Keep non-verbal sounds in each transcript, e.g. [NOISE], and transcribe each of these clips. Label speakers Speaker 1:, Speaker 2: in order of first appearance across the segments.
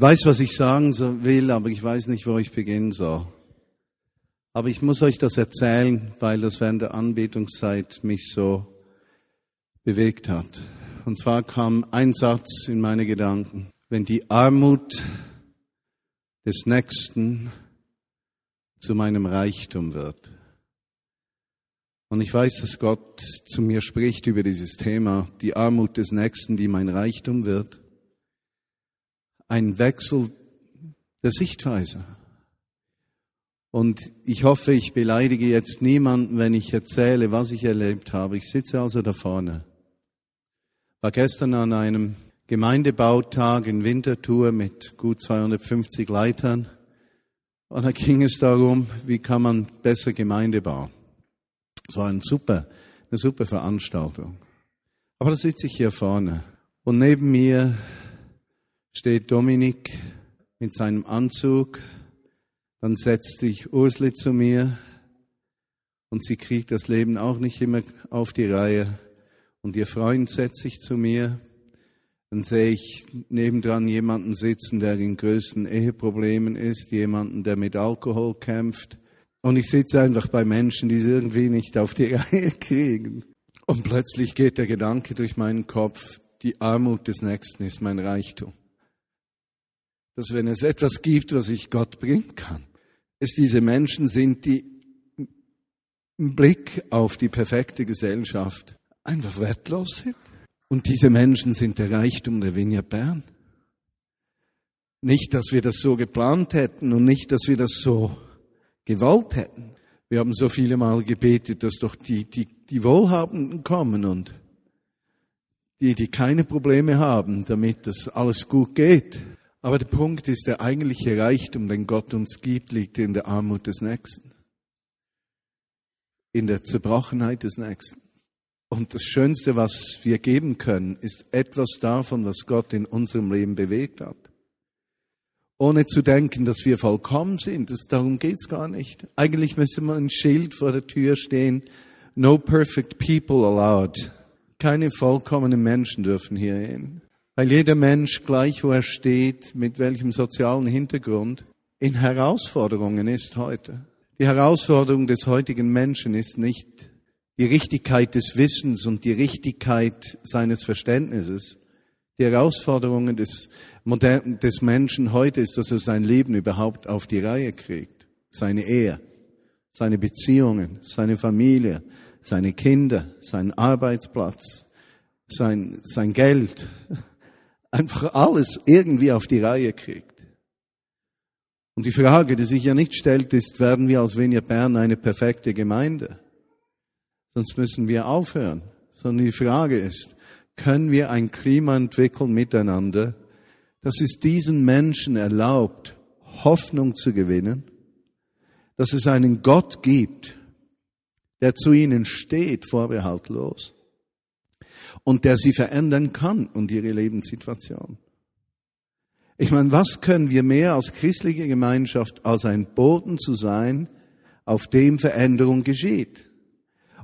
Speaker 1: Weiß, was ich sagen will, aber ich weiß nicht, wo ich beginnen soll. Aber ich muss euch das erzählen, weil das während der Anbetungszeit mich so bewegt hat. Und zwar kam ein Satz in meine Gedanken. Wenn die Armut des Nächsten zu meinem Reichtum wird. Und ich weiß, dass Gott zu mir spricht über dieses Thema, die Armut des Nächsten, die mein Reichtum wird. Ein Wechsel der Sichtweise. Und ich hoffe, ich beleidige jetzt niemanden, wenn ich erzähle, was ich erlebt habe. Ich sitze also da vorne. War gestern an einem Gemeindebautag in Winterthur mit gut 250 Leitern. Und da ging es darum, wie kann man besser Gemeinde bauen. Es war ein super, eine super Veranstaltung. Aber da sitze ich hier vorne. Und neben mir steht Dominik mit seinem Anzug. Dann setzt sich Ursli zu mir. Und sie kriegt das Leben auch nicht immer auf die Reihe. Und ihr Freund setzt sich zu mir. Dann sehe ich nebendran jemanden sitzen, der in größten Eheproblemen ist, jemanden, der mit Alkohol kämpft. Und ich sitze einfach bei Menschen, die es irgendwie nicht auf die [LAUGHS] Reihe kriegen. Und plötzlich geht der Gedanke durch meinen Kopf, die Armut des Nächsten ist mein Reichtum. Dass wenn es etwas gibt, was ich Gott bringen kann, es diese Menschen sind, die im Blick auf die perfekte Gesellschaft einfach wertlos sind. Und diese Menschen sind der Reichtum der Vineyard Bern. Nicht, dass wir das so geplant hätten und nicht, dass wir das so gewollt hätten. Wir haben so viele Mal gebetet, dass doch die, die, die Wohlhabenden kommen und die, die keine Probleme haben, damit das alles gut geht. Aber der Punkt ist, der eigentliche Reichtum, den Gott uns gibt, liegt in der Armut des Nächsten. In der Zerbrochenheit des Nächsten. Und das Schönste, was wir geben können, ist etwas davon, was Gott in unserem Leben bewegt hat. Ohne zu denken, dass wir vollkommen sind. Das, darum geht's gar nicht. Eigentlich müsste man ein Schild vor der Tür stehen. No perfect people allowed. Keine vollkommenen Menschen dürfen hier hin. Weil jeder Mensch, gleich wo er steht, mit welchem sozialen Hintergrund, in Herausforderungen ist heute. Die Herausforderung des heutigen Menschen ist nicht die Richtigkeit des Wissens und die Richtigkeit seines Verständnisses. Die Herausforderungen des, modernen, des Menschen heute ist, dass er sein Leben überhaupt auf die Reihe kriegt. Seine Ehe, seine Beziehungen, seine Familie, seine Kinder, seinen Arbeitsplatz, sein, sein Geld. Einfach alles irgendwie auf die Reihe kriegt. Und die Frage, die sich ja nicht stellt, ist, werden wir als Venia Bern eine perfekte Gemeinde? sonst müssen wir aufhören. Sondern die Frage ist, können wir ein Klima entwickeln miteinander, dass es diesen Menschen erlaubt, Hoffnung zu gewinnen, dass es einen Gott gibt, der zu ihnen steht, vorbehaltlos, und der sie verändern kann und ihre Lebenssituation. Ich meine, was können wir mehr als christliche Gemeinschaft als ein Boden zu sein, auf dem Veränderung geschieht?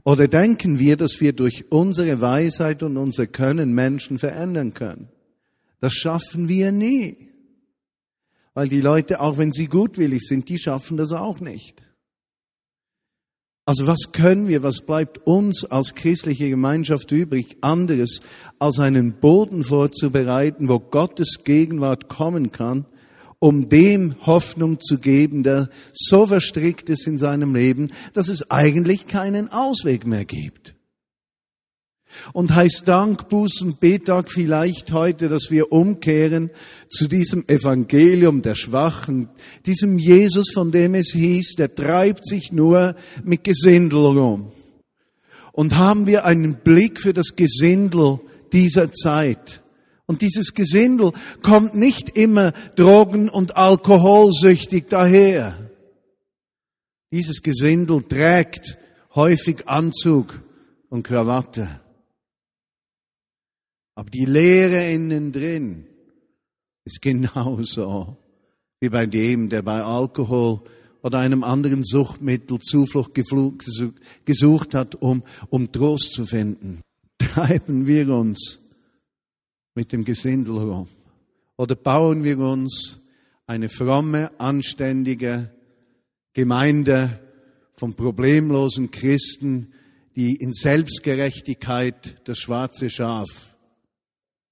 Speaker 1: Oder denken wir, dass wir durch unsere Weisheit und unser Können Menschen verändern können? Das schaffen wir nie. Weil die Leute, auch wenn sie gutwillig sind, die schaffen das auch nicht. Also was können wir, was bleibt uns als christliche Gemeinschaft übrig, anderes als einen Boden vorzubereiten, wo Gottes Gegenwart kommen kann um dem Hoffnung zu geben, der so verstrickt ist in seinem Leben, dass es eigentlich keinen Ausweg mehr gibt. Und heißt Dank, Buß und Betag vielleicht heute, dass wir umkehren zu diesem Evangelium der Schwachen, diesem Jesus, von dem es hieß, der treibt sich nur mit Gesindel rum. Und haben wir einen Blick für das Gesindel dieser Zeit. Und dieses Gesindel kommt nicht immer drogen- und alkoholsüchtig daher. Dieses Gesindel trägt häufig Anzug und Krawatte. Aber die Lehre innen drin ist genauso wie bei dem, der bei Alkohol oder einem anderen Suchtmittel Zuflucht gesucht hat, um, um Trost zu finden. [LAUGHS] Treiben wir uns mit dem Gesindel rum. Oder bauen wir uns eine fromme, anständige Gemeinde von problemlosen Christen, die in Selbstgerechtigkeit das schwarze Schaf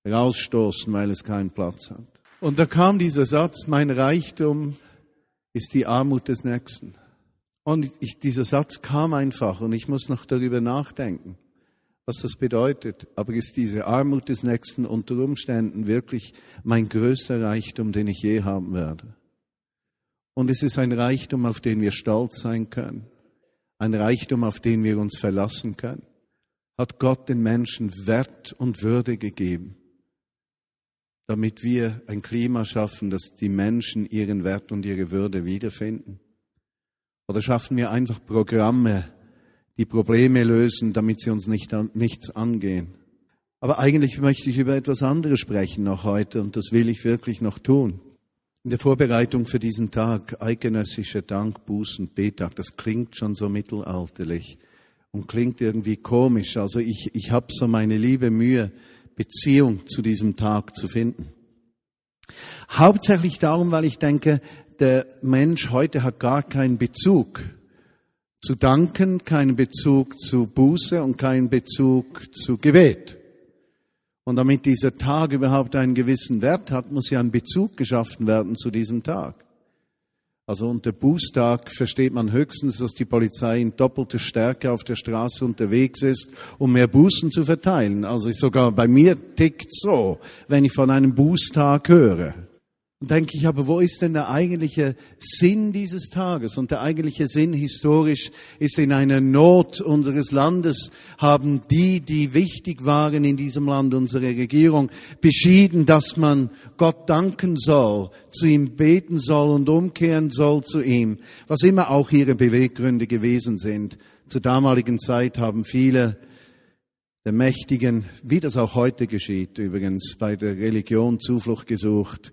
Speaker 1: rausstoßen, weil es keinen Platz hat. Und da kam dieser Satz, mein Reichtum ist die Armut des Nächsten. Und ich, dieser Satz kam einfach und ich muss noch darüber nachdenken, was das bedeutet. Aber ist diese Armut des Nächsten unter Umständen wirklich mein größter Reichtum, den ich je haben werde? Und es ist ein Reichtum, auf den wir stolz sein können. Ein Reichtum, auf den wir uns verlassen können. Hat Gott den Menschen Wert und Würde gegeben, damit wir ein Klima schaffen, dass die Menschen ihren Wert und ihre Würde wiederfinden? Oder schaffen wir einfach Programme, die Probleme lösen, damit sie uns nicht nichts angehen? Aber eigentlich möchte ich über etwas anderes sprechen noch heute und das will ich wirklich noch tun. In der Vorbereitung für diesen Tag, eidgenössischer Dank, Bußen, Betag, das klingt schon so mittelalterlich und klingt irgendwie komisch. Also ich, ich habe so meine liebe Mühe, Beziehung zu diesem Tag zu finden. Hauptsächlich darum, weil ich denke, der Mensch heute hat gar keinen Bezug zu danken, keinen Bezug zu Buße und keinen Bezug zu Gebet. Und damit dieser Tag überhaupt einen gewissen Wert hat, muss ja ein Bezug geschaffen werden zu diesem Tag. Also unter Bußtag versteht man höchstens, dass die Polizei in doppelter Stärke auf der Straße unterwegs ist, um mehr Bußen zu verteilen. Also sogar bei mir tickt so, wenn ich von einem Bußtag höre. Und denke ich, aber wo ist denn der eigentliche Sinn dieses Tages? Und der eigentliche Sinn historisch ist in einer Not unseres Landes haben die, die wichtig waren in diesem Land, unsere Regierung, beschieden, dass man Gott danken soll, zu ihm beten soll und umkehren soll zu ihm, was immer auch ihre Beweggründe gewesen sind. Zur damaligen Zeit haben viele der Mächtigen, wie das auch heute geschieht, übrigens bei der Religion Zuflucht gesucht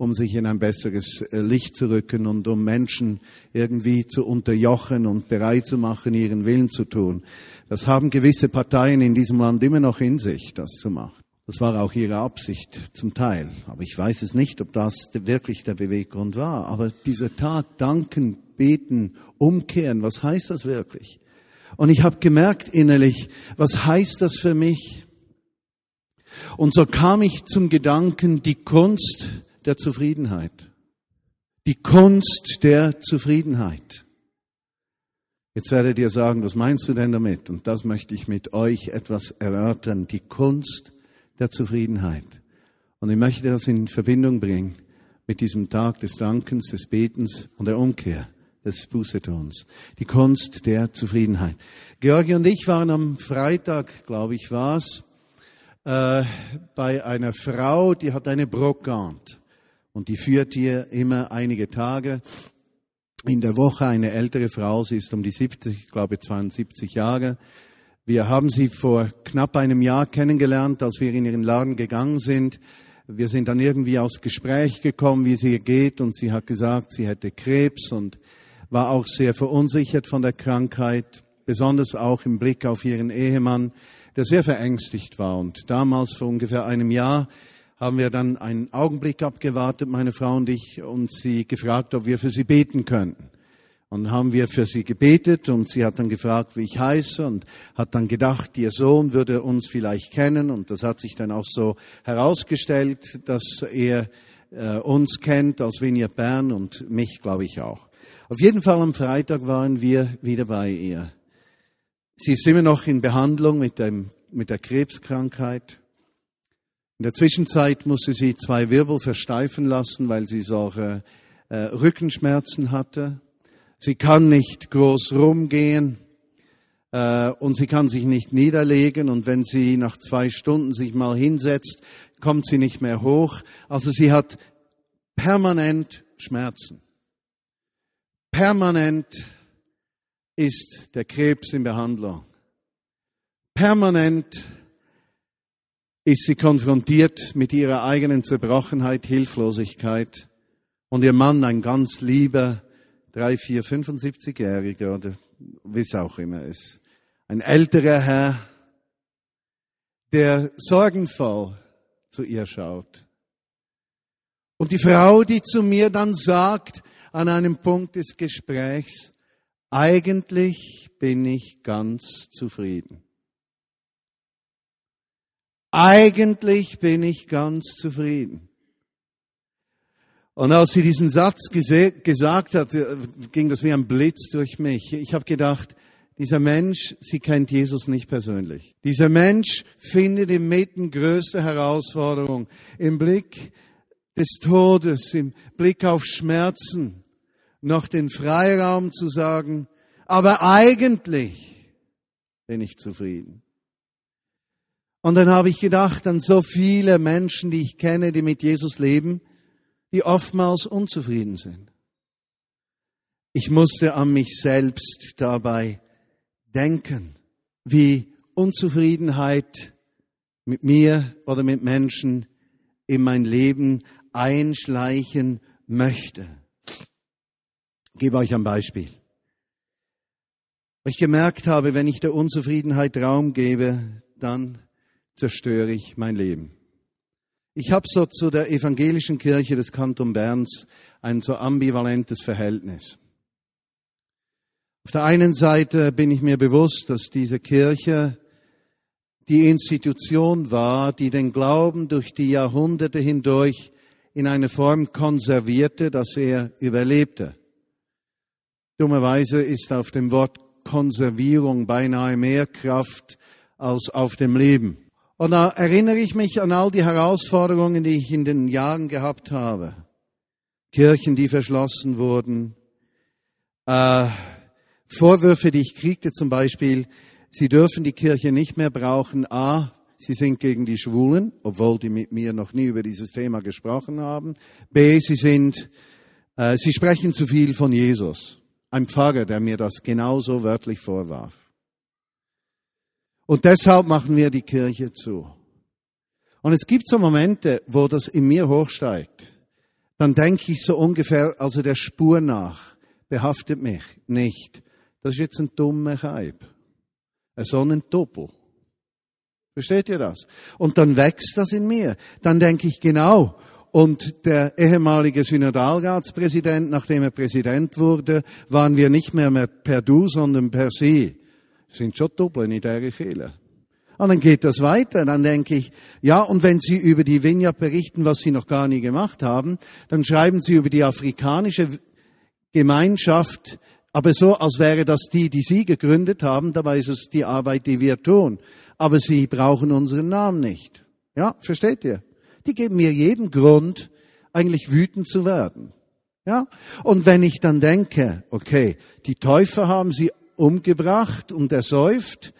Speaker 1: um sich in ein besseres äh, Licht zu rücken und um Menschen irgendwie zu unterjochen und bereit zu machen, ihren Willen zu tun. Das haben gewisse Parteien in diesem Land immer noch in sich, das zu machen. Das war auch ihre Absicht zum Teil. Aber ich weiß es nicht, ob das wirklich der Beweggrund war. Aber dieser Tag, danken, beten, umkehren, was heißt das wirklich? Und ich habe gemerkt innerlich, was heißt das für mich? Und so kam ich zum Gedanken, die Kunst, der Zufriedenheit. Die Kunst der Zufriedenheit. Jetzt werdet ihr sagen, was meinst du denn damit? Und das möchte ich mit euch etwas erörtern. Die Kunst der Zufriedenheit. Und ich möchte das in Verbindung bringen mit diesem Tag des Dankens, des Betens und der Umkehr des Bußetons. Die Kunst der Zufriedenheit. Georgi und ich waren am Freitag, glaube ich, war's, äh, bei einer Frau, die hat eine Brokant. Und die führt hier immer einige Tage in der Woche eine ältere Frau. Sie ist um die 70, ich glaube 72 Jahre. Wir haben sie vor knapp einem Jahr kennengelernt, als wir in ihren Laden gegangen sind. Wir sind dann irgendwie aufs Gespräch gekommen, wie es ihr geht, und sie hat gesagt, sie hätte Krebs und war auch sehr verunsichert von der Krankheit, besonders auch im Blick auf ihren Ehemann, der sehr verängstigt war. Und damals, vor ungefähr einem Jahr, haben wir dann einen Augenblick abgewartet, meine Frau und ich, und sie gefragt, ob wir für sie beten könnten. Und haben wir für sie gebetet und sie hat dann gefragt, wie ich heiße und hat dann gedacht, ihr Sohn würde uns vielleicht kennen und das hat sich dann auch so herausgestellt, dass er äh, uns kennt aus Venier Bern und mich, glaube ich, auch. Auf jeden Fall am Freitag waren wir wieder bei ihr. Sie ist immer noch in Behandlung mit, dem, mit der Krebskrankheit. In der Zwischenzeit musste sie zwei Wirbel versteifen lassen, weil sie solche äh, Rückenschmerzen hatte. Sie kann nicht groß rumgehen äh, und sie kann sich nicht niederlegen. Und wenn sie nach zwei Stunden sich mal hinsetzt, kommt sie nicht mehr hoch. Also sie hat permanent Schmerzen. Permanent ist der Krebs in Behandlung. Permanent ist sie konfrontiert mit ihrer eigenen Zerbrochenheit, Hilflosigkeit. Und ihr Mann, ein ganz lieber, drei, vier, 75-Jähriger oder wie es auch immer ist, ein älterer Herr, der sorgenvoll zu ihr schaut. Und die Frau, die zu mir dann sagt, an einem Punkt des Gesprächs, eigentlich bin ich ganz zufrieden. Eigentlich bin ich ganz zufrieden. Und als sie diesen Satz gesagt hat, äh, ging das wie ein Blitz durch mich. Ich habe gedacht, dieser Mensch, sie kennt Jesus nicht persönlich. Dieser Mensch findet im Mitten größte Herausforderung im Blick des Todes, im Blick auf Schmerzen, noch den Freiraum zu sagen, aber eigentlich bin ich zufrieden. Und dann habe ich gedacht an so viele Menschen, die ich kenne, die mit Jesus leben, die oftmals unzufrieden sind. Ich musste an mich selbst dabei denken, wie Unzufriedenheit mit mir oder mit Menschen in mein Leben einschleichen möchte. Ich gebe euch ein Beispiel. Ich gemerkt habe, wenn ich der Unzufriedenheit Raum gebe, dann zerstöre ich mein Leben. Ich habe so zu der evangelischen Kirche des Kanton Berns ein so ambivalentes Verhältnis. Auf der einen Seite bin ich mir bewusst, dass diese Kirche die Institution war, die den Glauben durch die Jahrhunderte hindurch in eine Form konservierte, dass er überlebte. Dummerweise ist auf dem Wort Konservierung beinahe mehr Kraft als auf dem Leben. Und da erinnere ich mich an all die Herausforderungen, die ich in den Jahren gehabt habe. Kirchen, die verschlossen wurden, äh, Vorwürfe, die ich kriegte zum Beispiel, sie dürfen die Kirche nicht mehr brauchen. A, sie sind gegen die Schwulen, obwohl die mit mir noch nie über dieses Thema gesprochen haben. B, sie sind, äh, sie sprechen zu viel von Jesus. Ein Pfarrer, der mir das genauso wörtlich vorwarf. Und deshalb machen wir die Kirche zu. Und es gibt so Momente, wo das in mir hochsteigt. Dann denke ich so ungefähr, also der Spur nach, behaftet mich nicht. Das ist jetzt ein dummer Kaib. Ein Sonnendoppel. Versteht ihr das? Und dann wächst das in mir. Dann denke ich genau. Und der ehemalige Synodalratspräsident, nachdem er Präsident wurde, waren wir nicht mehr, mehr per Du, sondern per Sie. Sind schon Doppel in der Fehler. Und dann geht das weiter. Dann denke ich, ja, und wenn Sie über die Vineyard berichten, was Sie noch gar nie gemacht haben, dann schreiben Sie über die afrikanische Gemeinschaft aber so, als wäre das die, die Sie gegründet haben, dabei ist es die Arbeit, die wir tun. Aber Sie brauchen unseren Namen nicht. Ja, versteht ihr? Die geben mir jeden Grund, eigentlich wütend zu werden. Ja? Und wenn ich dann denke, okay, die Täufer haben sie umgebracht und ersäuft,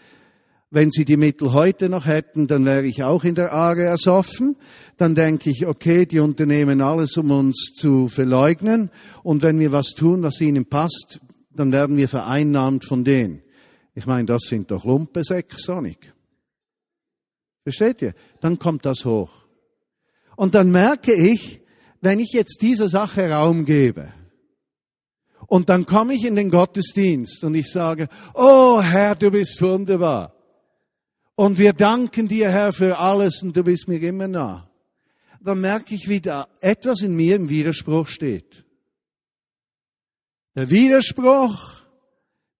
Speaker 1: wenn sie die Mittel heute noch hätten, dann wäre ich auch in der Aare ersoffen. Dann denke ich, okay, die unternehmen alles, um uns zu verleugnen. Und wenn wir was tun, was ihnen passt, dann werden wir vereinnahmt von denen. Ich meine, das sind doch Lumpensäcke, Sonic. Versteht ihr? Dann kommt das hoch. Und dann merke ich, wenn ich jetzt dieser Sache Raum gebe, und dann komme ich in den Gottesdienst und ich sage, oh Herr, du bist wunderbar. Und wir danken dir, Herr, für alles und du bist mir immer nah. Dann merke ich, wie da etwas in mir im Widerspruch steht. Der Widerspruch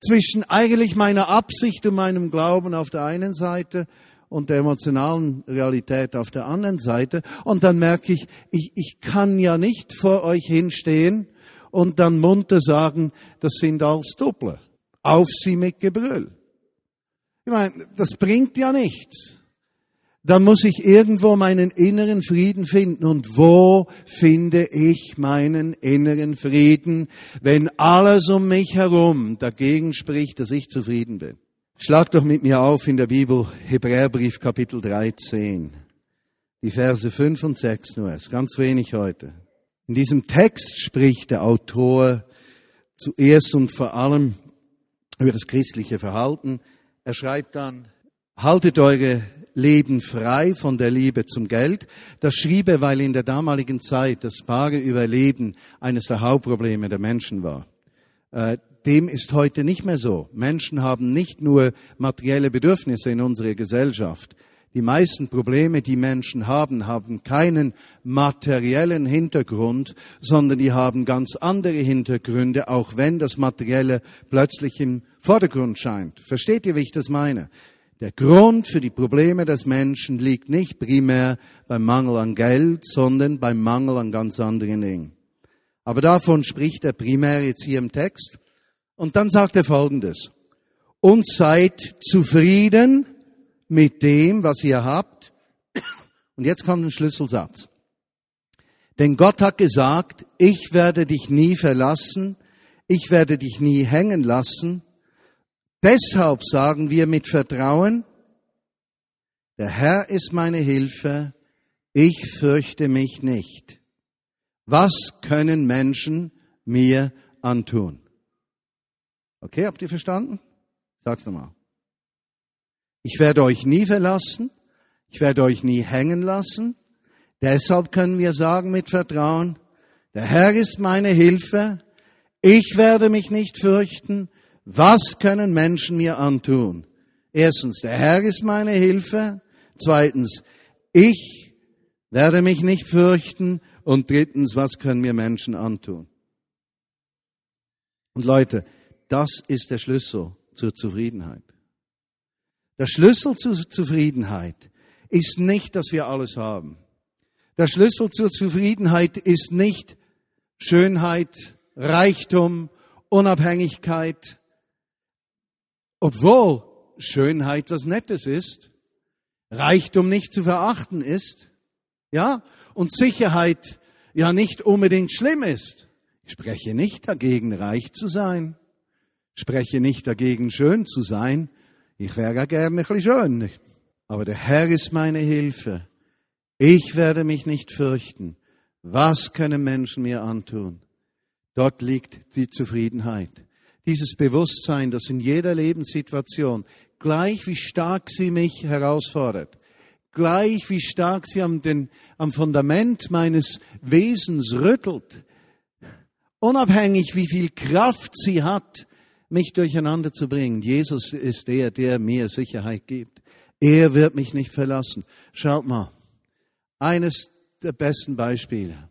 Speaker 1: zwischen eigentlich meiner Absicht und meinem Glauben auf der einen Seite und der emotionalen Realität auf der anderen Seite. Und dann merke ich, ich, ich kann ja nicht vor euch hinstehen und dann munter sagen, das sind alles Doppler. Auf sie mit Gebrüll. Ich meine, das bringt ja nichts dann muss ich irgendwo meinen inneren Frieden finden. Und wo finde ich meinen inneren Frieden, wenn alles um mich herum dagegen spricht, dass ich zufrieden bin? Schlag doch mit mir auf in der Bibel Hebräerbrief Kapitel 13, die Verse 5 und 6 nur, ist ganz wenig heute. In diesem Text spricht der Autor zuerst und vor allem über das christliche Verhalten. Er schreibt dann, haltet eure Leben frei von der Liebe zum Geld. Das schrieb er, weil in der damaligen Zeit das bare Überleben eines der Hauptprobleme der Menschen war. Äh, dem ist heute nicht mehr so. Menschen haben nicht nur materielle Bedürfnisse in unserer Gesellschaft. Die meisten Probleme, die Menschen haben, haben keinen materiellen Hintergrund, sondern die haben ganz andere Hintergründe, auch wenn das Materielle plötzlich im Vordergrund scheint. Versteht ihr, wie ich das meine? Der Grund für die Probleme des Menschen liegt nicht primär beim Mangel an Geld, sondern beim Mangel an ganz anderen Dingen. Aber davon spricht er primär jetzt hier im Text. Und dann sagt er Folgendes. Und seid zufrieden mit dem, was ihr habt. Und jetzt kommt ein Schlüsselsatz. Denn Gott hat gesagt, ich werde dich nie verlassen, ich werde dich nie hängen lassen. Deshalb sagen wir mit Vertrauen, der Herr ist meine Hilfe, ich fürchte mich nicht. Was können Menschen mir antun? Okay, habt ihr verstanden? Sag's nochmal. Ich werde euch nie verlassen. Ich werde euch nie hängen lassen. Deshalb können wir sagen mit Vertrauen, der Herr ist meine Hilfe. Ich werde mich nicht fürchten. Was können Menschen mir antun? Erstens, der Herr ist meine Hilfe. Zweitens, ich werde mich nicht fürchten. Und drittens, was können mir Menschen antun? Und Leute, das ist der Schlüssel zur Zufriedenheit. Der Schlüssel zur Zufriedenheit ist nicht, dass wir alles haben. Der Schlüssel zur Zufriedenheit ist nicht Schönheit, Reichtum, Unabhängigkeit, obwohl Schönheit was Nettes ist, Reichtum nicht zu verachten ist, ja, und Sicherheit ja nicht unbedingt schlimm ist. Ich spreche nicht dagegen, reich zu sein. Spreche nicht dagegen, schön zu sein. Ich wäre ja gerne ein bisschen schön. Aber der Herr ist meine Hilfe. Ich werde mich nicht fürchten. Was können Menschen mir antun? Dort liegt die Zufriedenheit. Dieses Bewusstsein, das in jeder Lebenssituation, gleich wie stark sie mich herausfordert, gleich wie stark sie am, den, am Fundament meines Wesens rüttelt, unabhängig wie viel Kraft sie hat, mich durcheinander zu bringen. Jesus ist der, der mir Sicherheit gibt. Er wird mich nicht verlassen. Schaut mal, eines der besten Beispiele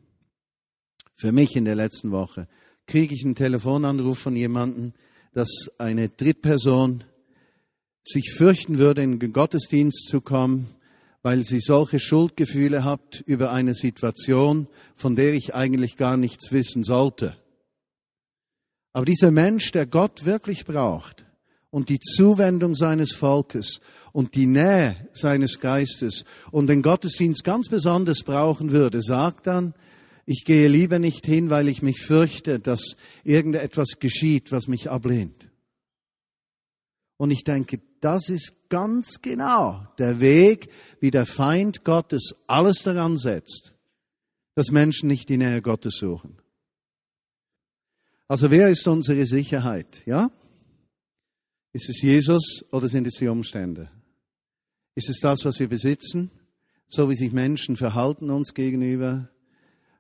Speaker 1: für mich in der letzten Woche kriege ich einen Telefonanruf von jemandem, dass eine Drittperson sich fürchten würde, in den Gottesdienst zu kommen, weil sie solche Schuldgefühle hat über eine Situation, von der ich eigentlich gar nichts wissen sollte. Aber dieser Mensch, der Gott wirklich braucht und die Zuwendung seines Volkes und die Nähe seines Geistes und den Gottesdienst ganz besonders brauchen würde, sagt dann, ich gehe lieber nicht hin, weil ich mich fürchte, dass irgendetwas geschieht, was mich ablehnt. Und ich denke, das ist ganz genau der Weg, wie der Feind Gottes alles daran setzt, dass Menschen nicht die Nähe Gottes suchen. Also wer ist unsere Sicherheit? Ja? Ist es Jesus oder sind es die Umstände? Ist es das, was wir besitzen? So wie sich Menschen verhalten uns gegenüber?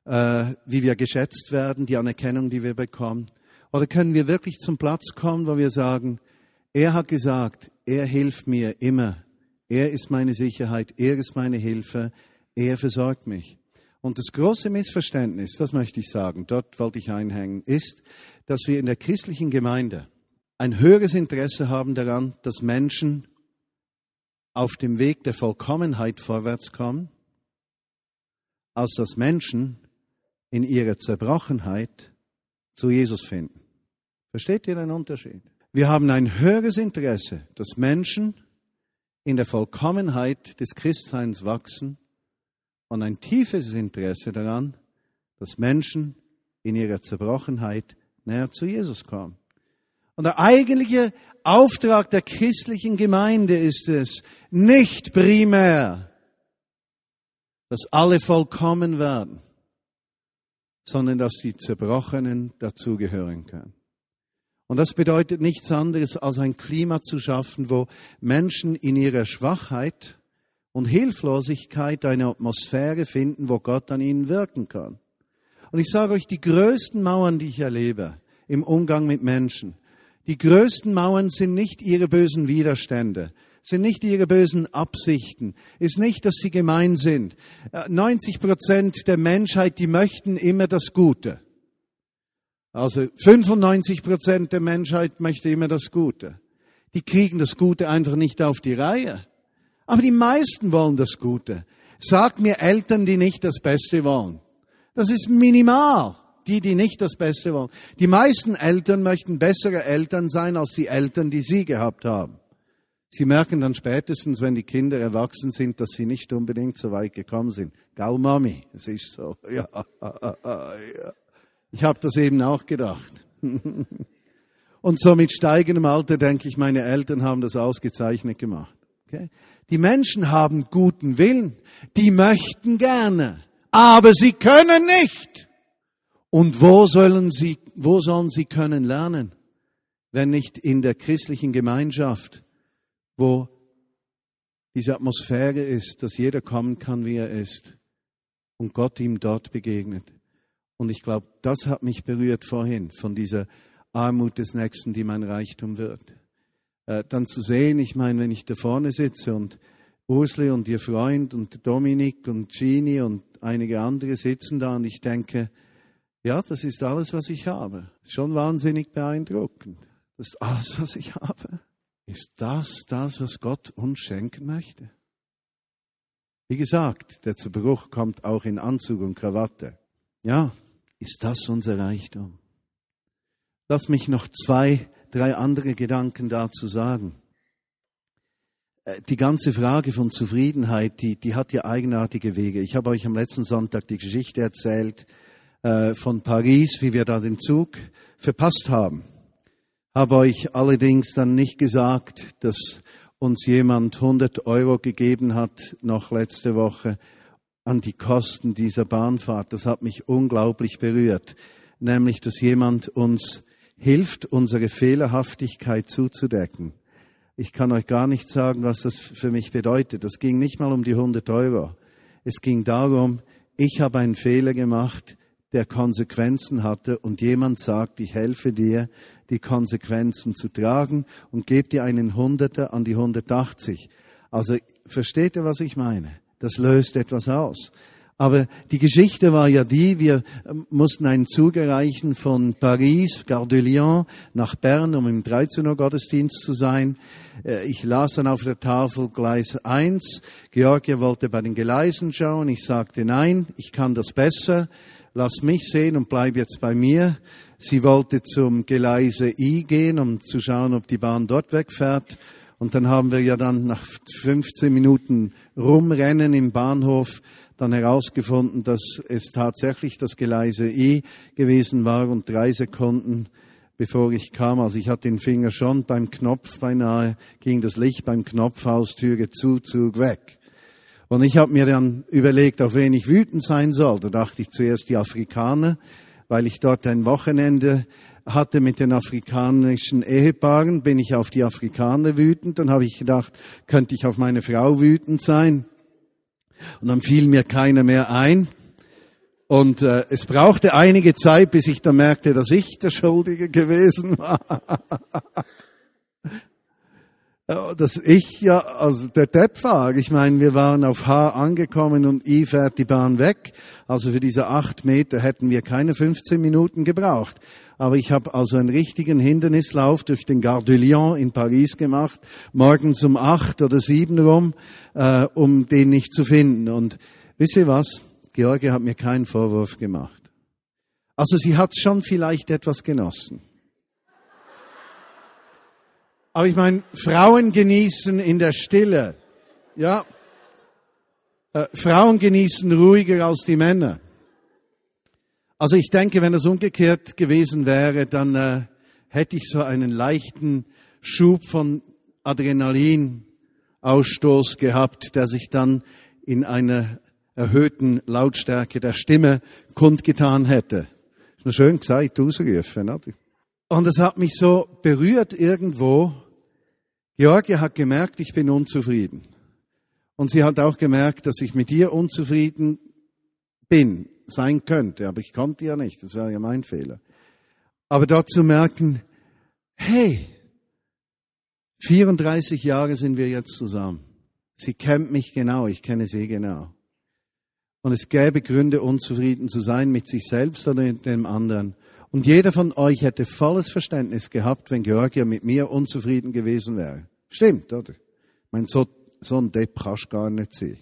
Speaker 1: Äh, wie wir geschätzt werden, die Anerkennung, die wir bekommen? Oder können wir wirklich zum Platz kommen, wo wir sagen, er hat gesagt, er hilft mir immer. Er ist meine Sicherheit, er ist meine Hilfe, er versorgt mich. Und das große Missverständnis, das möchte ich sagen, dort wollte ich einhängen, ist, dass wir in der christlichen Gemeinde ein höheres Interesse haben daran, dass Menschen auf dem Weg der Vollkommenheit vorwärts kommen, als dass Menschen in ihrer Zerbrochenheit zu Jesus finden. Versteht ihr den Unterschied? Wir haben ein höheres Interesse, dass Menschen in der Vollkommenheit des Christseins wachsen, und ein tiefes Interesse daran, dass Menschen in ihrer Zerbrochenheit näher zu Jesus kommen. Und der eigentliche Auftrag der christlichen Gemeinde ist es, nicht primär, dass alle vollkommen werden, sondern dass die Zerbrochenen dazugehören können. Und das bedeutet nichts anderes, als ein Klima zu schaffen, wo Menschen in ihrer Schwachheit und Hilflosigkeit eine Atmosphäre finden, wo Gott an ihnen wirken kann. Und ich sage euch, die größten Mauern, die ich erlebe im Umgang mit Menschen, die größten Mauern sind nicht ihre bösen Widerstände, sind nicht ihre bösen Absichten, ist nicht, dass sie gemein sind. 90 äh, Prozent der Menschheit, die möchten immer das Gute. Also 95 Prozent der Menschheit möchte immer das Gute. Die kriegen das Gute einfach nicht auf die Reihe. Aber die meisten wollen das Gute. Sag mir Eltern, die nicht das Beste wollen. Das ist minimal. Die, die nicht das Beste wollen. Die meisten Eltern möchten bessere Eltern sein als die Eltern, die sie gehabt haben. Sie merken dann spätestens, wenn die Kinder erwachsen sind, dass sie nicht unbedingt so weit gekommen sind. Gau Mami, es ist so. [LAUGHS] Ja, ja. Ich habe das eben auch gedacht. [LAUGHS] Und so mit steigendem Alter denke ich, meine Eltern haben das ausgezeichnet gemacht. Okay? Die Menschen haben guten Willen, die möchten gerne, aber sie können nicht. Und wo sollen sie, wo sollen sie können lernen, wenn nicht in der christlichen Gemeinschaft, wo diese Atmosphäre ist, dass jeder kommen kann, wie er ist und Gott ihm dort begegnet. Und ich glaube, das hat mich berührt vorhin, von dieser Armut des Nächsten, die mein Reichtum wird. Äh, dann zu sehen, ich meine, wenn ich da vorne sitze und Ursli und ihr Freund und Dominik und Gini und einige andere sitzen da und ich denke, ja, das ist alles, was ich habe. Schon wahnsinnig beeindruckend. Das ist alles, was ich habe. Ist das das, was Gott uns schenken möchte? Wie gesagt, der Zerbruch kommt auch in Anzug und Krawatte. Ja, ist das unser Reichtum? Lass mich noch zwei, drei andere Gedanken dazu sagen. Äh, die ganze Frage von Zufriedenheit, die, die hat ja eigenartige Wege. Ich habe euch am letzten Sonntag die Geschichte erzählt äh, von Paris, wie wir da den Zug verpasst haben. Habe euch allerdings dann nicht gesagt, dass uns jemand 100 Euro gegeben hat, noch letzte Woche, an die Kosten dieser Bahnfahrt. Das hat mich unglaublich berührt. Nämlich, dass jemand uns hilft, unsere Fehlerhaftigkeit zuzudecken. Ich kann euch gar nicht sagen, was das für mich bedeutet. Das ging nicht mal um die 100 Euro. Es ging darum, ich habe einen Fehler gemacht, der Konsequenzen hatte und jemand sagt, ich helfe dir, die Konsequenzen zu tragen und gebe dir einen Hunderter an die 180. Also versteht ihr, was ich meine? Das löst etwas aus. Aber die Geschichte war ja die, wir ähm, mussten einen Zug erreichen von Paris, Gare de Lyon, nach Bern, um im 13 Uhr Gottesdienst zu sein. Äh, ich las dann auf der Tafel Gleis 1. Georgia wollte bei den Gleisen schauen. Ich sagte, nein, ich kann das besser. Lass mich sehen und bleib jetzt bei mir. Sie wollte zum Gleise I gehen, um zu schauen, ob die Bahn dort wegfährt. Und dann haben wir ja dann nach 15 Minuten Rumrennen im Bahnhof dann herausgefunden, dass es tatsächlich das Gleise I gewesen war und drei Sekunden bevor ich kam, also ich hatte den Finger schon beim Knopf beinahe, ging das Licht beim Knopf aus, Türe zu, Zug weg. Und ich habe mir dann überlegt, auf wen ich wütend sein soll. Da dachte ich zuerst die Afrikaner, weil ich dort ein Wochenende hatte mit den afrikanischen Ehepaaren, bin ich auf die Afrikaner wütend. Dann habe ich gedacht, könnte ich auf meine Frau wütend sein? Und dann fiel mir keiner mehr ein. Und äh, es brauchte einige Zeit, bis ich dann merkte, dass ich der Schuldige gewesen war. [LAUGHS] dass ich ja, also der Depp war. Ich meine, wir waren auf H angekommen und I fährt die Bahn weg. Also für diese acht Meter hätten wir keine 15 Minuten gebraucht. Aber ich habe also einen richtigen Hindernislauf durch den Gare de Lyon in Paris gemacht, morgens um acht oder sieben rum, äh, um den nicht zu finden. Und wisst ihr was? George hat mir keinen Vorwurf gemacht. Also sie hat schon vielleicht etwas genossen. Aber ich meine, Frauen genießen in der Stille. Ja. Äh, Frauen genießen ruhiger als die Männer. Also ich denke, wenn es umgekehrt gewesen wäre, dann äh, hätte ich so einen leichten Schub von Adrenalinausstoß gehabt, der sich dann in einer erhöhten Lautstärke der Stimme kundgetan hätte. Ist mir schön gesagt, ausgerufen. Oder? Und es hat mich so berührt irgendwo. Georgia hat gemerkt, ich bin unzufrieden. Und sie hat auch gemerkt, dass ich mit ihr unzufrieden bin, sein könnte. Aber ich konnte ja nicht. Das wäre ja mein Fehler. Aber dort zu merken, hey, 34 Jahre sind wir jetzt zusammen. Sie kennt mich genau, ich kenne sie genau. Und es gäbe Gründe, unzufrieden zu sein mit sich selbst oder mit dem anderen. Und jeder von euch hätte volles Verständnis gehabt, wenn Georgia mit mir unzufrieden gewesen wäre. Stimmt, oder? Mein so, so ein Depp kannst gar nicht sehen.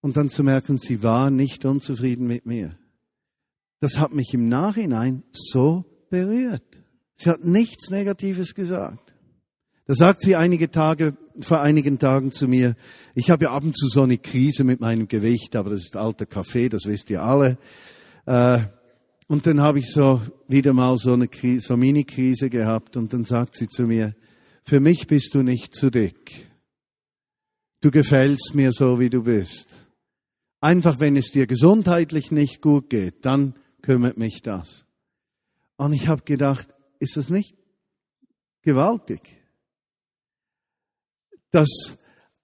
Speaker 1: Und dann zu merken, sie war nicht unzufrieden mit mir. Das hat mich im Nachhinein so berührt. Sie hat nichts Negatives gesagt. Da sagt sie einige Tage, vor einigen Tagen zu mir, ich habe ja ab und zu so eine Krise mit meinem Gewicht, aber das ist alter Kaffee, das wisst ihr alle. Äh, und dann habe ich so wieder mal so eine Krise, so Mini-Krise gehabt und dann sagt sie zu mir, für mich bist du nicht zu dick. Du gefällst mir so, wie du bist. Einfach wenn es dir gesundheitlich nicht gut geht, dann kümmert mich das. Und ich habe gedacht, ist das nicht gewaltig? Dass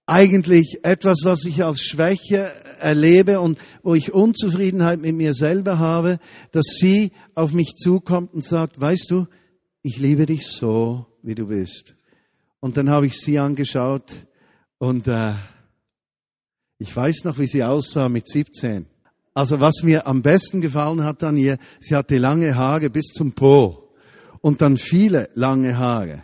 Speaker 1: eigentlich etwas, was ich als Schwäche erlebe und wo ich Unzufriedenheit mit mir selber habe, dass sie auf mich zukommt und sagt, weißt du, ich liebe dich so, wie du bist. Und dann habe ich sie angeschaut und äh, ich weiß noch, wie sie aussah mit 17. Also was mir am besten gefallen hat an ihr, sie hatte lange Haare bis zum Po und dann viele lange Haare.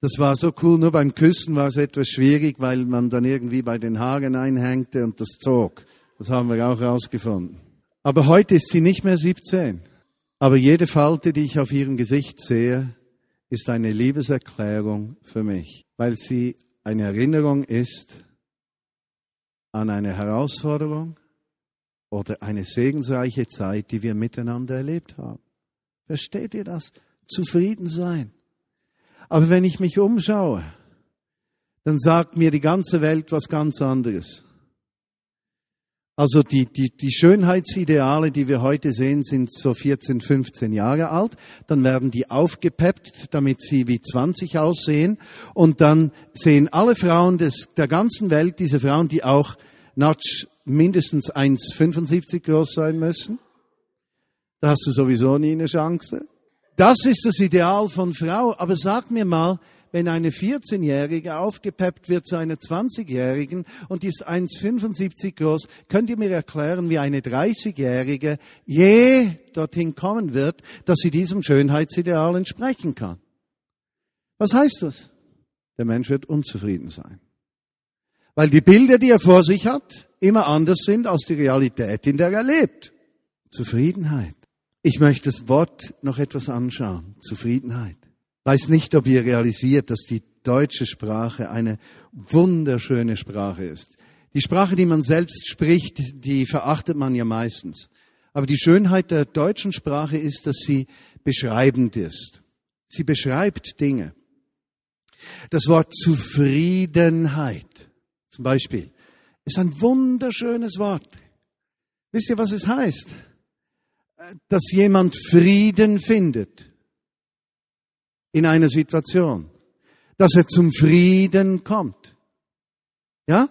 Speaker 1: Das war so cool, nur beim Küssen war es etwas schwierig, weil man dann irgendwie bei den Haaren einhängte und das zog. Das haben wir auch rausgefunden. Aber heute ist sie nicht mehr 17. Aber jede Falte, die ich auf ihrem Gesicht sehe, ist eine Liebeserklärung für mich, weil sie eine Erinnerung ist an eine Herausforderung oder eine segensreiche Zeit, die wir miteinander erlebt haben. Versteht ihr das? Zufrieden sein. Aber wenn ich mich umschaue, dann sagt mir die ganze Welt was ganz anderes. Also die, die, die Schönheitsideale, die wir heute sehen, sind so 14, 15 Jahre alt. Dann werden die aufgepeppt, damit sie wie 20 aussehen. Und dann sehen alle Frauen des, der ganzen Welt, diese Frauen, die auch Natsch mindestens 1,75 groß sein müssen. Da hast du sowieso nie eine Chance. Das ist das Ideal von Frau. Aber sag mir mal, wenn eine 14-Jährige aufgepeppt wird zu einer 20-Jährigen und die ist 1,75 groß, könnt ihr mir erklären, wie eine 30-Jährige je dorthin kommen wird, dass sie diesem Schönheitsideal entsprechen kann? Was heißt das? Der Mensch wird unzufrieden sein. Weil die Bilder, die er vor sich hat, immer anders sind als die Realität, in der er lebt. Zufriedenheit. Ich möchte das Wort noch etwas anschauen. Zufriedenheit. Weiß nicht, ob ihr realisiert, dass die deutsche Sprache eine wunderschöne Sprache ist. Die Sprache, die man selbst spricht, die verachtet man ja meistens. Aber die Schönheit der deutschen Sprache ist, dass sie beschreibend ist. Sie beschreibt Dinge. Das Wort Zufriedenheit zum Beispiel ist ein wunderschönes Wort. Wisst ihr, was es heißt? dass jemand Frieden findet in einer Situation, dass er zum Frieden kommt. Ja?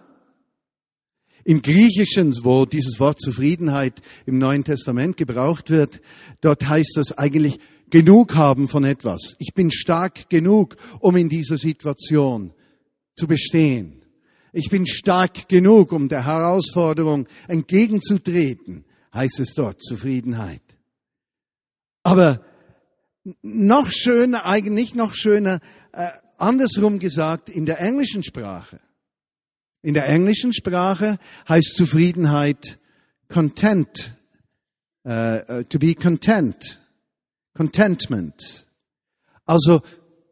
Speaker 1: Im Griechischen, wo dieses Wort Zufriedenheit im Neuen Testament gebraucht wird, dort heißt das eigentlich genug haben von etwas. Ich bin stark genug, um in dieser Situation zu bestehen. Ich bin stark genug, um der Herausforderung entgegenzutreten heißt es dort Zufriedenheit. Aber noch schöner, eigentlich noch schöner, äh, andersrum gesagt, in der englischen Sprache. In der englischen Sprache heißt Zufriedenheit content, uh, to be content, contentment. Also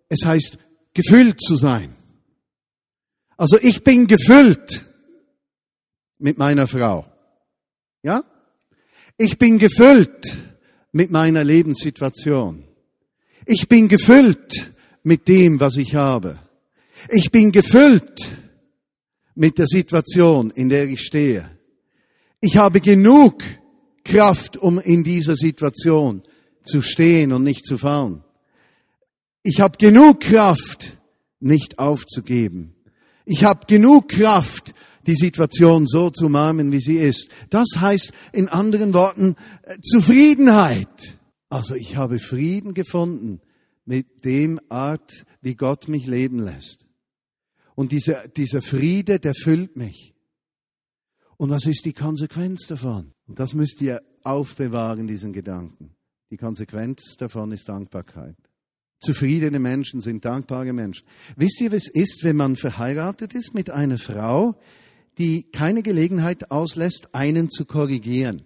Speaker 1: es heißt gefüllt zu sein. Also ich bin gefüllt mit meiner Frau. Ja? Ich bin gefüllt mit meiner Lebenssituation. Ich bin gefüllt mit dem, was ich habe. Ich bin gefüllt mit der Situation, in der ich stehe. Ich habe genug Kraft, um in dieser Situation zu stehen und nicht zu fallen. Ich habe genug Kraft, nicht aufzugeben. Ich habe genug Kraft, die Situation so zu umarmen, wie sie ist. Das heißt in anderen Worten äh, Zufriedenheit. Also ich habe Frieden gefunden mit dem Art, wie Gott mich leben lässt. Und dieser, dieser Friede, der füllt mich. Und was ist die Konsequenz davon? Und das müsst ihr aufbewahren, diesen Gedanken. Die Konsequenz davon ist Dankbarkeit. Zufriedene Menschen sind dankbare Menschen. Wisst ihr, was ist, wenn man verheiratet ist mit einer Frau, die keine Gelegenheit auslässt, einen zu korrigieren?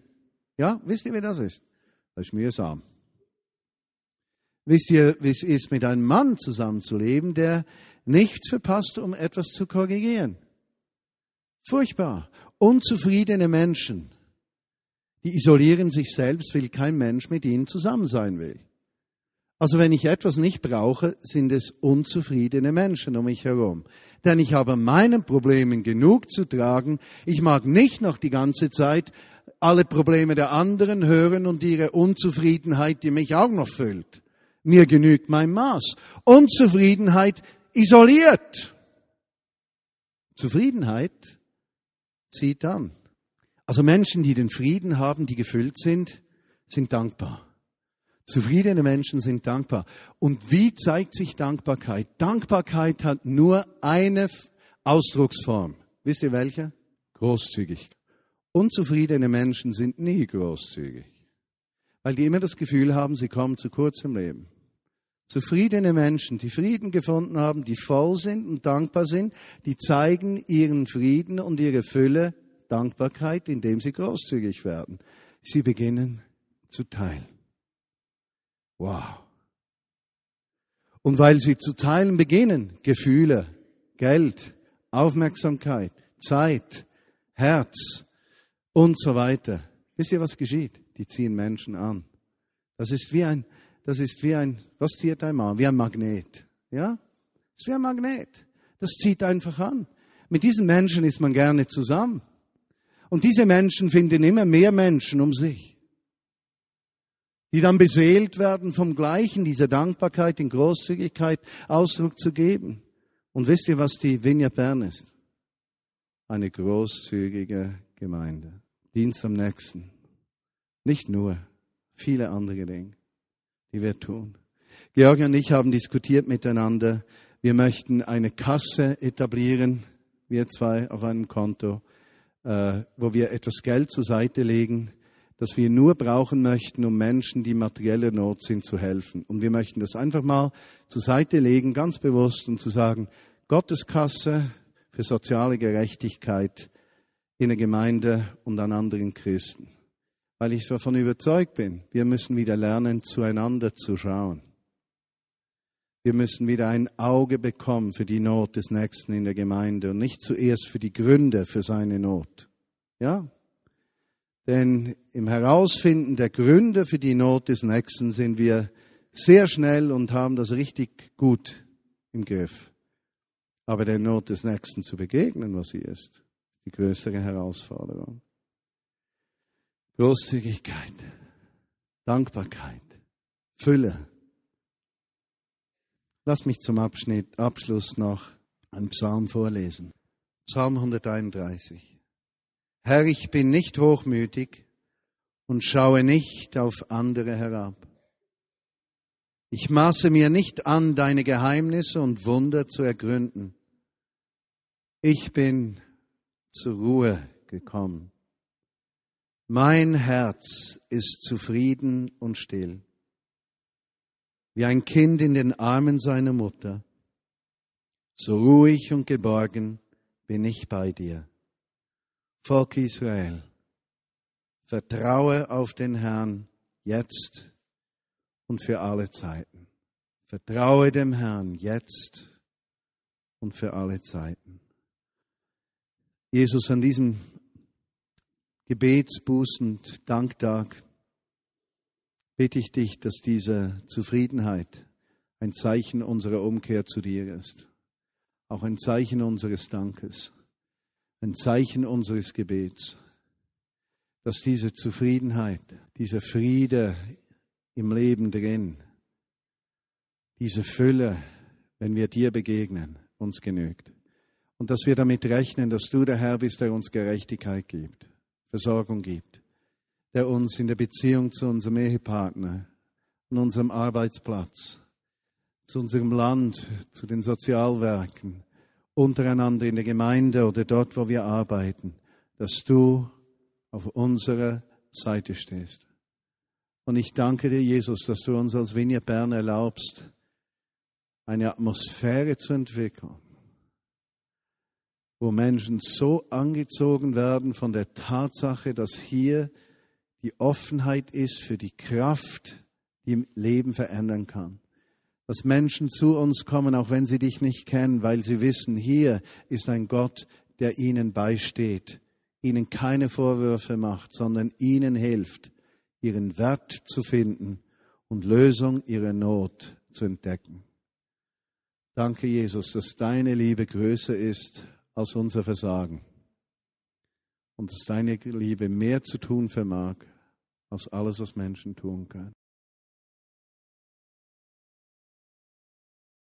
Speaker 1: Ja, wisst ihr, wie das ist? Das ist mühsam. Wisst ihr, wie es ist, mit einem Mann zusammenzuleben, der nichts verpasst, um etwas zu korrigieren? Furchtbar. Unzufriedene Menschen, die isolieren sich selbst, weil kein Mensch mit ihnen zusammen sein will. Also wenn ich etwas nicht brauche, sind es unzufriedene Menschen um mich herum. Denn ich habe meinen Problemen genug zu tragen. Ich mag nicht noch die ganze Zeit alle Probleme der anderen hören und ihre Unzufriedenheit, die mich auch noch füllt. Mir genügt mein Maß. Unzufriedenheit isoliert. Zufriedenheit zieht an. Also Menschen, die den Frieden haben, die gefüllt sind, sind dankbar. Zufriedene Menschen sind dankbar. Und wie zeigt sich Dankbarkeit? Dankbarkeit hat nur eine Ausdrucksform. Wisst ihr welche? Großzügig. Unzufriedene Menschen sind nie großzügig, weil die immer das Gefühl haben, sie kommen zu kurz im Leben. Zufriedene Menschen, die Frieden gefunden haben, die voll sind und dankbar sind, die zeigen ihren Frieden und ihre Fülle, Dankbarkeit, indem sie großzügig werden. Sie beginnen zu teilen. Wow. Und weil sie zu teilen beginnen, Gefühle, Geld, Aufmerksamkeit, Zeit, Herz und so weiter. Wisst ihr, was geschieht? Die ziehen Menschen an. Das ist wie ein, das ist wie ein, was zieht einmal? an? Wie ein Magnet. Ja? Das ist wie ein Magnet. Das zieht einfach an. Mit diesen Menschen ist man gerne zusammen. Und diese Menschen finden immer mehr Menschen um sich die dann beseelt werden vom Gleichen, dieser Dankbarkeit in Großzügigkeit Ausdruck zu geben. Und wisst ihr, was die Vinja Bern ist? Eine großzügige Gemeinde. Dienst am nächsten. Nicht nur, viele andere Dinge, die wir tun. Georg und ich haben diskutiert miteinander, wir möchten eine Kasse etablieren, wir zwei auf einem Konto, äh, wo wir etwas Geld zur Seite legen, das wir nur brauchen möchten, um Menschen, die materielle Not sind, zu helfen. Und wir möchten das einfach mal zur Seite legen, ganz bewusst, und zu sagen, Gotteskasse für soziale Gerechtigkeit in der Gemeinde und an anderen Christen. Weil ich davon überzeugt bin, wir müssen wieder lernen, zueinander zu schauen. Wir müssen wieder ein Auge bekommen für die Not des Nächsten in der Gemeinde und nicht zuerst für die Gründe für seine Not. Ja? Denn im Herausfinden der Gründe für die Not des Nächsten sind wir sehr schnell und haben das richtig gut im Griff. Aber der Not des Nächsten zu begegnen, was sie ist, die größere Herausforderung. Großzügigkeit, Dankbarkeit, Fülle. Lass mich zum Abschnitt, Abschluss noch einen Psalm vorlesen. Psalm 131. Herr, ich bin nicht hochmütig und schaue nicht auf andere herab. Ich maße mir nicht an, deine Geheimnisse und Wunder zu ergründen. Ich bin zur Ruhe gekommen. Mein Herz ist zufrieden und still, wie ein Kind in den Armen seiner Mutter. So ruhig und geborgen bin ich bei dir. Volk Israel, vertraue auf den Herrn jetzt und für alle Zeiten. Vertraue dem Herrn jetzt und für alle Zeiten. Jesus, an diesem Gebetsbuß und Danktag bitte ich dich, dass diese Zufriedenheit ein Zeichen unserer Umkehr zu dir ist, auch ein Zeichen unseres Dankes ein Zeichen unseres Gebets, dass diese Zufriedenheit, dieser Friede im Leben drin, diese Fülle, wenn wir dir begegnen, uns genügt. Und dass wir damit rechnen, dass du der Herr bist, der uns Gerechtigkeit gibt, Versorgung gibt, der uns in der Beziehung zu unserem Ehepartner, an unserem Arbeitsplatz, zu unserem Land, zu den Sozialwerken, untereinander in der Gemeinde oder dort, wo wir arbeiten, dass du auf unserer Seite stehst. Und ich danke dir, Jesus, dass du uns als Vineyard Bern erlaubst, eine Atmosphäre zu entwickeln, wo Menschen so angezogen werden von der Tatsache, dass hier die Offenheit ist für die Kraft, die im Leben verändern kann. Dass Menschen zu uns kommen, auch wenn sie dich nicht kennen, weil sie wissen, hier ist ein Gott, der ihnen beisteht, ihnen keine Vorwürfe macht, sondern ihnen hilft, ihren Wert zu finden und Lösung ihrer Not zu entdecken. Danke, Jesus, dass deine Liebe größer ist als unser Versagen und dass deine Liebe mehr zu tun vermag als alles, was Menschen tun können.